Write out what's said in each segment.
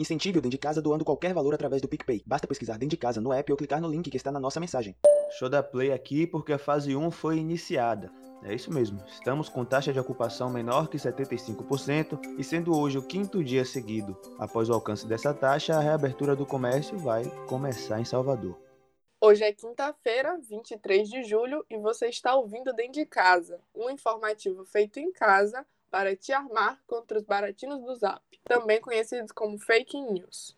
Incentive o Dentro de Casa doando qualquer valor através do PicPay. Basta pesquisar Dentro de Casa no app ou clicar no link que está na nossa mensagem. Show da play aqui porque a fase 1 foi iniciada. É isso mesmo, estamos com taxa de ocupação menor que 75% e sendo hoje o quinto dia seguido após o alcance dessa taxa, a reabertura do comércio vai começar em Salvador. Hoje é quinta-feira, 23 de julho, e você está ouvindo Dentro de Casa, um informativo feito em casa para te armar contra os baratinos do Zap, também conhecidos como fake news.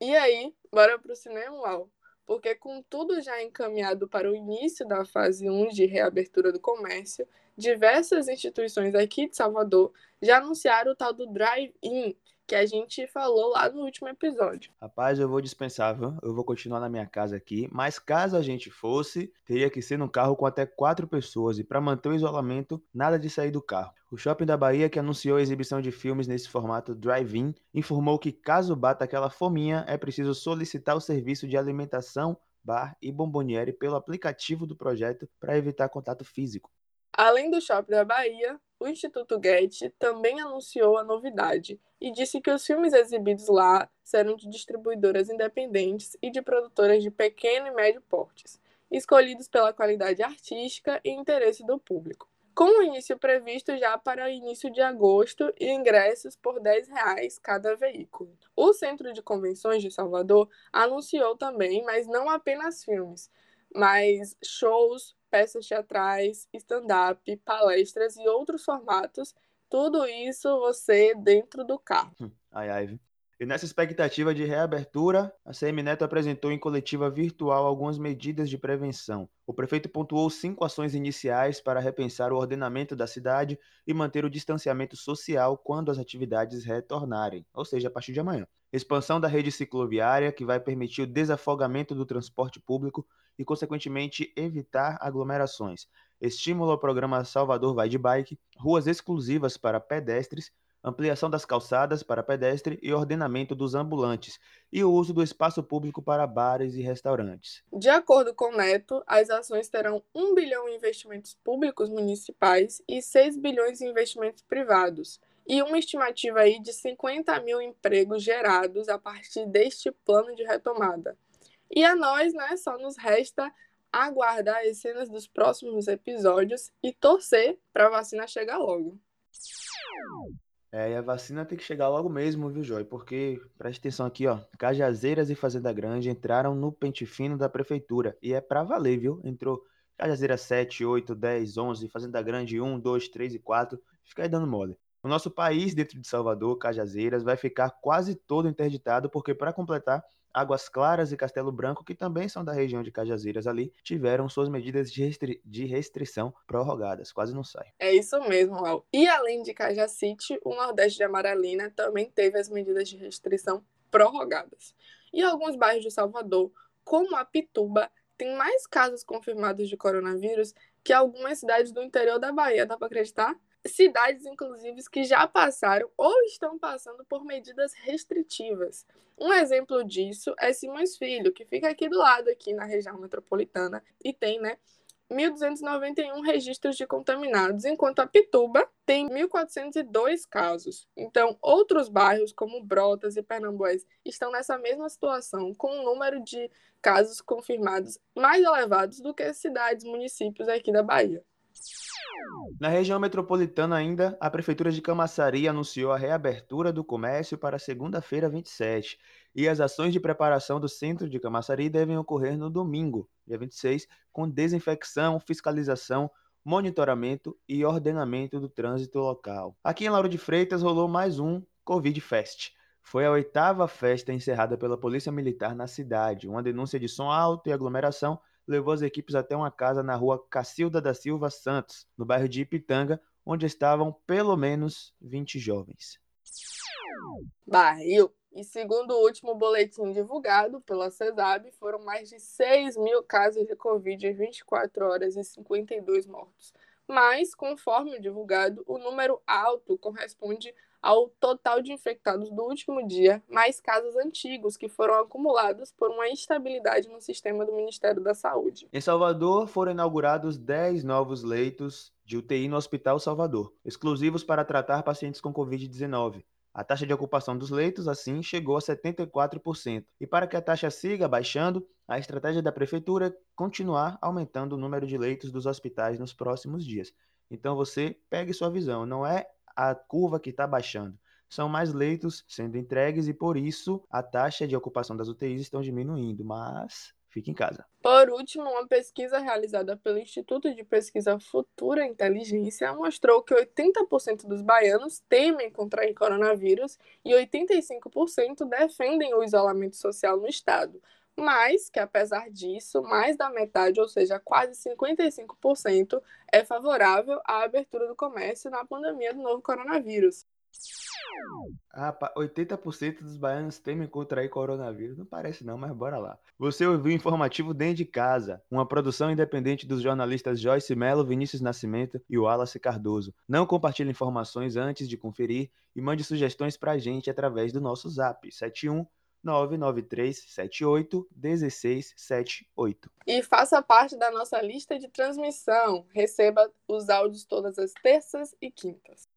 E aí, bora pro cinema, uau! Porque com tudo já encaminhado para o início da fase 1 de reabertura do comércio, diversas instituições aqui de Salvador já anunciaram o tal do drive-in, que a gente falou lá no último episódio. Rapaz, eu vou dispensar, viu? Eu vou continuar na minha casa aqui, mas caso a gente fosse, teria que ser num carro com até quatro pessoas e para manter o isolamento, nada de sair do carro. O Shopping da Bahia, que anunciou a exibição de filmes nesse formato drive-in, informou que caso bata aquela fominha, é preciso solicitar o serviço de alimentação, bar e bomboniere pelo aplicativo do projeto para evitar contato físico. Além do Shopping da Bahia, o Instituto Goethe também anunciou a novidade e disse que os filmes exibidos lá serão de distribuidoras independentes e de produtoras de pequeno e médio portes, escolhidos pela qualidade artística e interesse do público. Com o início previsto já para início de agosto e ingressos por 10 reais cada veículo. O Centro de Convenções de Salvador anunciou também, mas não apenas filmes, mas shows, peças teatrais, stand-up, palestras e outros formatos. Tudo isso você dentro do carro. Hum, ai, ai. E nessa expectativa de reabertura, a CM Neto apresentou em coletiva virtual algumas medidas de prevenção. O prefeito pontuou cinco ações iniciais para repensar o ordenamento da cidade e manter o distanciamento social quando as atividades retornarem, ou seja, a partir de amanhã. Expansão da rede cicloviária, que vai permitir o desafogamento do transporte público e, consequentemente, evitar aglomerações. Estímulo ao programa Salvador Vai de Bike, ruas exclusivas para pedestres, ampliação das calçadas para pedestre e ordenamento dos ambulantes, e o uso do espaço público para bares e restaurantes. De acordo com Neto, as ações terão 1 bilhão em investimentos públicos municipais e 6 bilhões em investimentos privados, e uma estimativa aí de 50 mil empregos gerados a partir deste plano de retomada. E a nós, né, só nos resta aguardar as cenas dos próximos episódios e torcer para a vacina chegar logo. É, e a vacina tem que chegar logo mesmo, viu, Joy? Porque, preste atenção aqui, ó. Cajazeiras e Fazenda Grande entraram no pente fino da prefeitura. E é pra valer, viu? Entrou Cajazeira 7, 8, 10, 11, Fazenda Grande 1, 2, 3 e 4. Fica aí dando mole. O nosso país, dentro de Salvador, Cajazeiras, vai ficar quase todo interditado, porque, para completar, Águas Claras e Castelo Branco, que também são da região de Cajazeiras ali, tiveram suas medidas de, restri de restrição prorrogadas. Quase não sai. É isso mesmo, Raul. E além de Cajacite, o Nordeste de Amaralina também teve as medidas de restrição prorrogadas. E alguns bairros de Salvador, como a Pituba, tem mais casos confirmados de coronavírus que algumas cidades do interior da Bahia. Dá para acreditar? Cidades, inclusive, que já passaram ou estão passando por medidas restritivas. Um exemplo disso é Simões Filho, que fica aqui do lado, aqui na região metropolitana, e tem, né, 1.291 registros de contaminados, enquanto a Pituba tem 1.402 casos. Então, outros bairros, como Brotas e Pernambués, estão nessa mesma situação, com um número de casos confirmados mais elevados do que cidades, municípios aqui da Bahia. Na região metropolitana ainda, a Prefeitura de Camaçari anunciou a reabertura do comércio para segunda-feira 27 e as ações de preparação do centro de Camaçari devem ocorrer no domingo, dia 26, com desinfecção, fiscalização, monitoramento e ordenamento do trânsito local. Aqui em Lauro de Freitas rolou mais um Covid Fest. Foi a oitava festa encerrada pela Polícia Militar na cidade. Uma denúncia de som alto e aglomeração levou as equipes até uma casa na rua Cacilda da Silva Santos, no bairro de Ipitanga, onde estavam pelo menos 20 jovens. Barril. E segundo o último boletim divulgado pela CESAB, foram mais de 6 mil casos de Covid em 24 horas e 52 mortos. Mas, conforme divulgado, o número alto corresponde ao total de infectados do último dia, mais casos antigos que foram acumulados por uma instabilidade no sistema do Ministério da Saúde. Em Salvador, foram inaugurados 10 novos leitos de UTI no Hospital Salvador, exclusivos para tratar pacientes com Covid-19. A taxa de ocupação dos leitos, assim, chegou a 74%. E para que a taxa siga baixando, a estratégia da prefeitura é continuar aumentando o número de leitos dos hospitais nos próximos dias. Então você pegue sua visão, não é a curva que está baixando. São mais leitos sendo entregues e por isso a taxa de ocupação das UTIs estão diminuindo, mas fique em casa. Por último, uma pesquisa realizada pelo Instituto de Pesquisa Futura Inteligência mostrou que 80% dos baianos temem contrair coronavírus e 85% defendem o isolamento social no estado. Mas que, apesar disso, mais da metade, ou seja, quase 55%, é favorável à abertura do comércio na pandemia do novo coronavírus. Ah, 80% dos baianos temem contrair coronavírus. Não parece não, mas bora lá. Você ouviu o informativo Dentro de Casa, uma produção independente dos jornalistas Joyce Mello, Vinícius Nascimento e Wallace Cardoso. Não compartilhe informações antes de conferir e mande sugestões pra gente através do nosso zap 71 99378 1678. E faça parte da nossa lista de transmissão. Receba os áudios todas as terças e quintas.